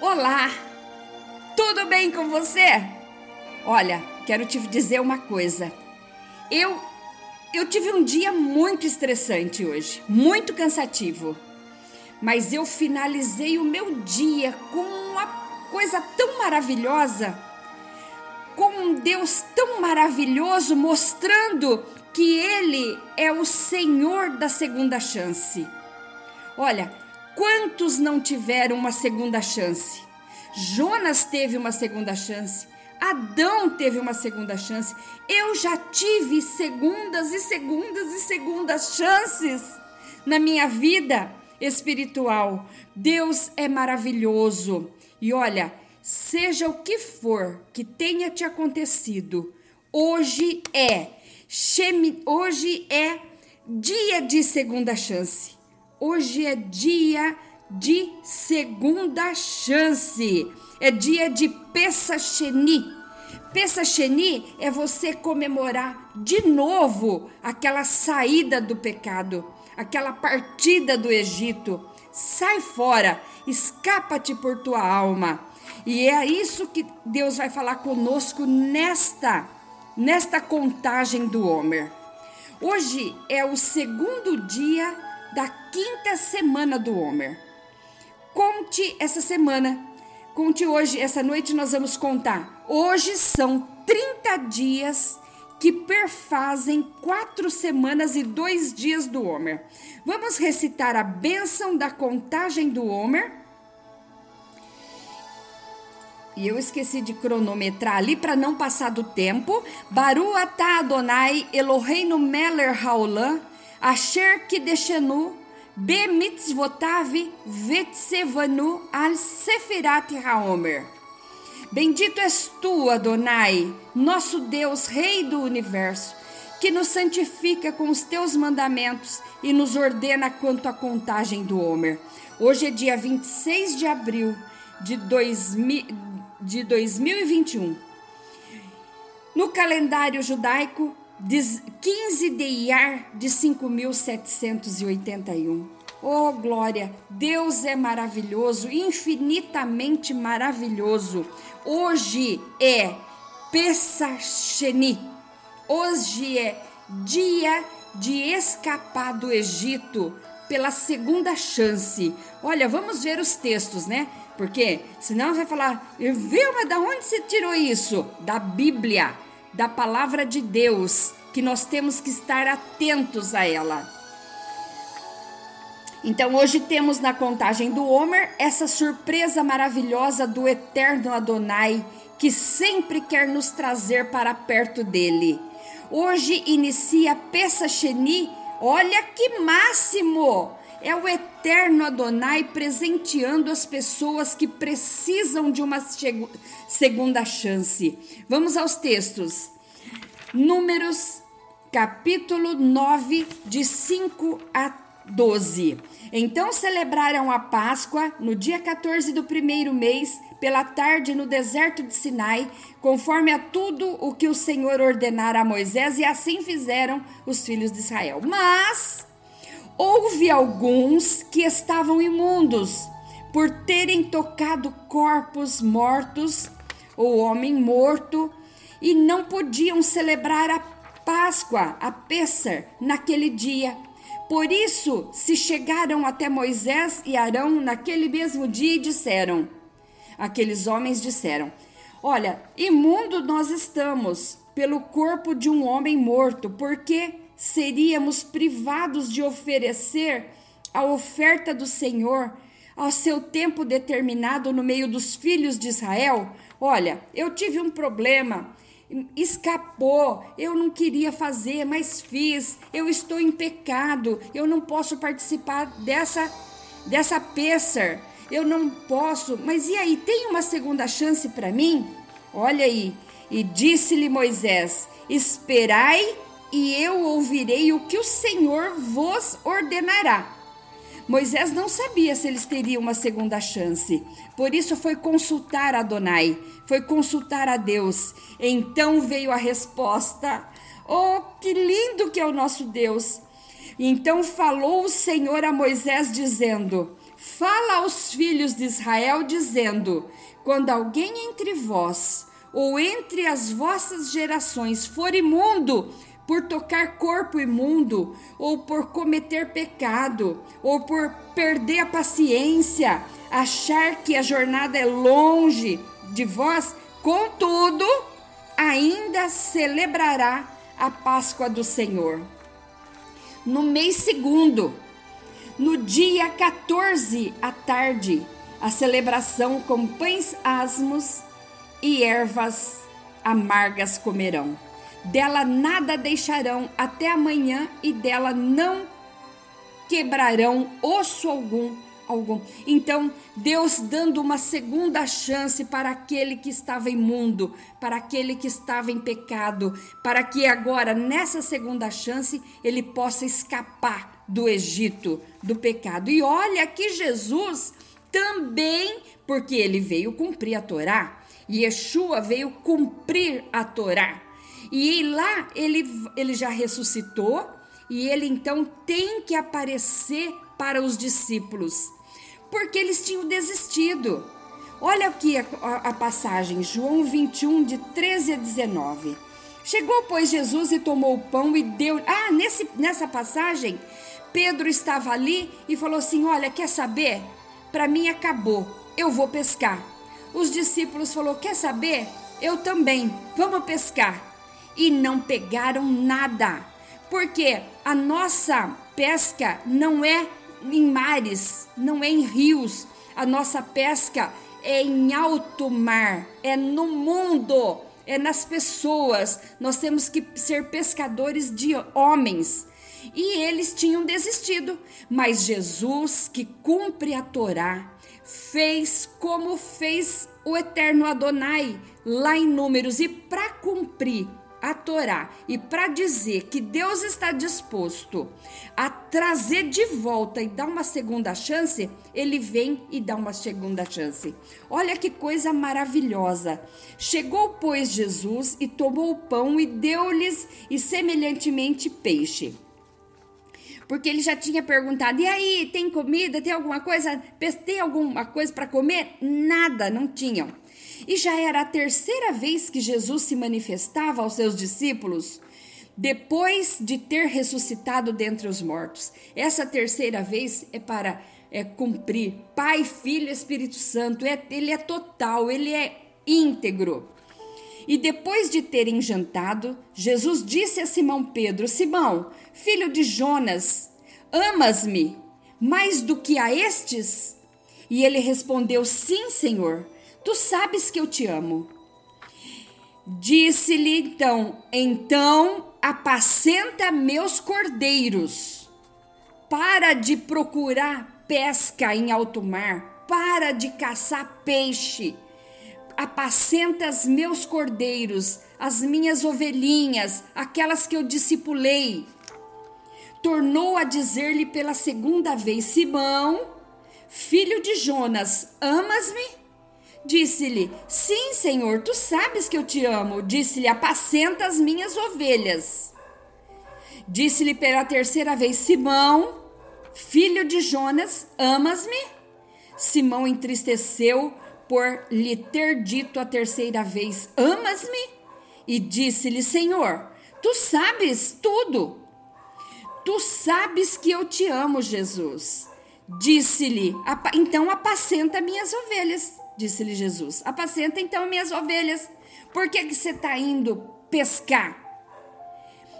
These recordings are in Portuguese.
Olá! Tudo bem com você? Olha, quero te dizer uma coisa. Eu eu tive um dia muito estressante hoje, muito cansativo. Mas eu finalizei o meu dia com uma coisa tão maravilhosa, com um Deus tão maravilhoso mostrando que ele é o Senhor da segunda chance. Olha, quantos não tiveram uma segunda chance? Jonas teve uma segunda chance. Adão teve uma segunda chance. Eu já tive segundas e segundas e segundas chances na minha vida espiritual. Deus é maravilhoso. E olha, seja o que for que tenha te acontecido, hoje é hoje é dia de segunda chance. Hoje é dia de segunda chance. É dia de Pesacheni. Pesacheni é você comemorar de novo aquela saída do pecado, aquela partida do Egito. Sai fora, escapa-te por tua alma. E é isso que Deus vai falar conosco nesta nesta contagem do Homer. Hoje é o segundo dia da quinta semana do Homer. Conte essa semana. Conte hoje, essa noite nós vamos contar. Hoje são 30 dias que perfazem quatro semanas e dois dias do Homer. Vamos recitar a bênção da contagem do Homer e eu esqueci de cronometrar ali para não passar do tempo. Baru atah Adonai Eloheinu Meller Haolam Asher Kideshenu Be Mitzvotav Vetsevanu Al Sefirat Haomer. Bendito és tu, Adonai, nosso Deus, Rei do universo, que nos santifica com os teus mandamentos e nos ordena quanto à contagem do Homer. Hoje é dia 26 de abril de 2000 de 2021. No calendário judaico, 15 de Iar de 5781. Oh glória, Deus é maravilhoso, infinitamente maravilhoso. Hoje é Pesacheni. Hoje é dia de escapar do Egito pela segunda chance. Olha, vamos ver os textos, né? Porque senão vai falar, viu, mas da onde você tirou isso? Da Bíblia, da palavra de Deus, que nós temos que estar atentos a ela. Então hoje temos na contagem do Homer essa surpresa maravilhosa do eterno Adonai, que sempre quer nos trazer para perto dele. Hoje inicia Pesacheni, olha que máximo! É o eterno Adonai presenteando as pessoas que precisam de uma segunda chance. Vamos aos textos. Números, capítulo 9, de 5 a 12. Então celebraram a Páscoa no dia 14 do primeiro mês, pela tarde no deserto de Sinai, conforme a tudo o que o Senhor ordenara a Moisés, e assim fizeram os filhos de Israel. Mas Houve alguns que estavam imundos por terem tocado corpos mortos ou homem morto e não podiam celebrar a Páscoa, a Pêssar, naquele dia. Por isso se chegaram até Moisés e Arão naquele mesmo dia e disseram: Aqueles homens disseram: Olha, imundo nós estamos pelo corpo de um homem morto, porque seríamos privados de oferecer a oferta do Senhor ao seu tempo determinado no meio dos filhos de Israel? Olha, eu tive um problema, escapou, eu não queria fazer, mas fiz, eu estou em pecado, eu não posso participar dessa dessa pêssar, eu não posso, mas e aí, tem uma segunda chance para mim? Olha aí, e disse-lhe Moisés: Esperai e eu ouvirei o que o Senhor vos ordenará. Moisés não sabia se eles teriam uma segunda chance, por isso foi consultar Adonai, foi consultar a Deus. Então veio a resposta: Oh, que lindo que é o nosso Deus! Então falou o Senhor a Moisés, dizendo: Fala aos filhos de Israel, dizendo: Quando alguém entre vós ou entre as vossas gerações for imundo, por tocar corpo imundo, ou por cometer pecado, ou por perder a paciência, achar que a jornada é longe de vós, contudo, ainda celebrará a Páscoa do Senhor. No mês segundo, no dia 14 à tarde, a celebração com pães asmos e ervas amargas comerão dela nada deixarão até amanhã e dela não quebrarão osso algum algum. Então, Deus dando uma segunda chance para aquele que estava imundo, para aquele que estava em pecado, para que agora nessa segunda chance ele possa escapar do Egito, do pecado. E olha que Jesus também, porque ele veio cumprir a Torá, Yeshua veio cumprir a Torá. E lá ele, ele já ressuscitou e ele então tem que aparecer para os discípulos, porque eles tinham desistido. Olha aqui a, a, passagem, João 21, de 13 a 19. Chegou, pois, Jesus e tomou o pão e deu. Ah, nesse, nessa passagem, Pedro estava ali e falou assim: Olha, quer saber? Para mim acabou, eu vou pescar. Os discípulos falaram: Quer saber? Eu também, vamos pescar e não pegaram nada. Porque a nossa pesca não é em mares, não é em rios, a nossa pesca é em alto mar, é no mundo, é nas pessoas. Nós temos que ser pescadores de homens. E eles tinham desistido, mas Jesus, que cumpre a Torá, fez como fez o eterno Adonai lá em Números, e para cumprir a Torá e para dizer que Deus está disposto a trazer de volta e dar uma segunda chance, ele vem e dá uma segunda chance. Olha que coisa maravilhosa. Chegou, pois, Jesus e tomou o pão e deu-lhes e semelhantemente peixe. Porque ele já tinha perguntado: "E aí, tem comida? Tem alguma coisa? Tem alguma coisa para comer?" Nada, não tinham. E já era a terceira vez que Jesus se manifestava aos seus discípulos depois de ter ressuscitado dentre os mortos. Essa terceira vez é para é, cumprir. Pai, Filho Espírito Santo. É, ele é total, ele é íntegro. E depois de terem jantado, Jesus disse a Simão Pedro: Simão, filho de Jonas, amas-me mais do que a estes? E ele respondeu: Sim, Senhor Tu sabes que eu te amo. Disse-lhe então: Então apacenta meus cordeiros. Para de procurar pesca em alto mar. Para de caçar peixe. Apacenta os meus cordeiros, as minhas ovelhinhas, aquelas que eu discipulei. Tornou a dizer-lhe pela segunda vez: Simão, filho de Jonas, amas-me? Disse-lhe: Sim, Senhor, tu sabes que eu te amo. Disse-lhe: Apacenta as minhas ovelhas. Disse-lhe pela terceira vez: Simão, filho de Jonas, amas-me? Simão entristeceu por lhe ter dito a terceira vez: Amas-me? E disse-lhe: Senhor, tu sabes tudo. Tu sabes que eu te amo, Jesus. Disse-lhe: Então apacenta minhas ovelhas disse-lhe Jesus. Apacenta então minhas ovelhas. Por que, que você está indo pescar?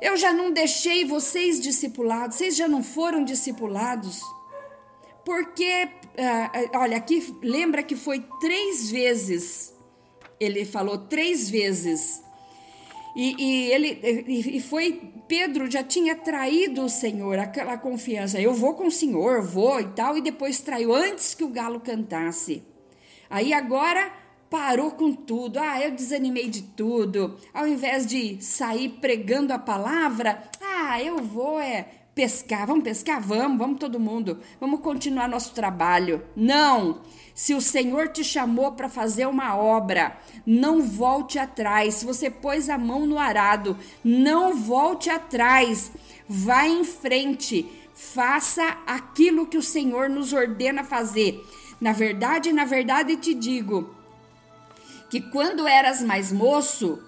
Eu já não deixei vocês discipulados, vocês já não foram discipulados. Porque, uh, olha, aqui lembra que foi três vezes. Ele falou três vezes. E, e ele e foi Pedro já tinha traído o Senhor, aquela confiança. Eu vou com o Senhor, vou e tal, e depois traiu antes que o galo cantasse. Aí agora parou com tudo. Ah, eu desanimei de tudo. Ao invés de sair pregando a palavra, ah, eu vou é pescar. Vamos pescar? Vamos, vamos todo mundo. Vamos continuar nosso trabalho. Não! Se o Senhor te chamou para fazer uma obra, não volte atrás. Se você pôs a mão no arado, não volte atrás. Vá em frente Faça aquilo que o Senhor nos ordena fazer. Na verdade, na verdade te digo que quando eras mais moço,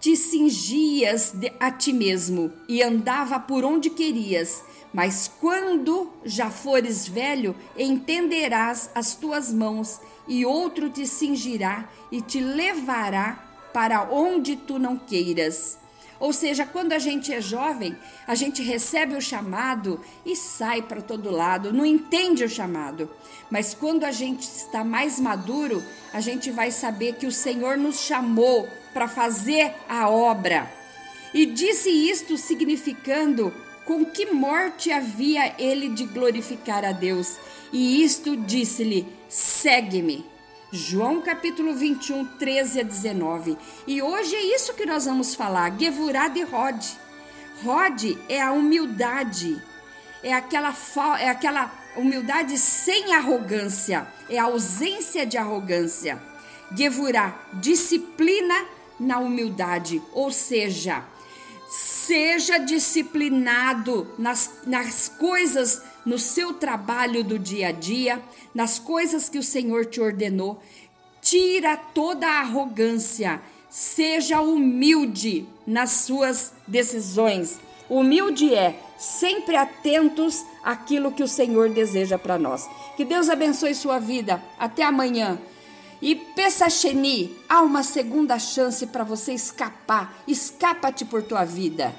te cingias a ti mesmo e andava por onde querias. Mas quando já fores velho, entenderás as tuas mãos, e outro te cingirá e te levará para onde tu não queiras. Ou seja, quando a gente é jovem, a gente recebe o chamado e sai para todo lado, não entende o chamado. Mas quando a gente está mais maduro, a gente vai saber que o Senhor nos chamou para fazer a obra. E disse isto significando com que morte havia ele de glorificar a Deus. E isto disse-lhe: segue-me. João capítulo 21, 13 a 19. E hoje é isso que nós vamos falar: Gevurá de Rod. Rod é a humildade, é aquela, é aquela humildade sem arrogância, é a ausência de arrogância. Gevurá, disciplina na humildade, ou seja, seja disciplinado nas, nas coisas no seu trabalho do dia a dia, nas coisas que o Senhor te ordenou. Tira toda a arrogância, seja humilde nas suas decisões. Humilde é sempre atentos àquilo que o Senhor deseja para nós. Que Deus abençoe sua vida. Até amanhã. E Pessacheni, há uma segunda chance para você escapar. Escapa-te por tua vida.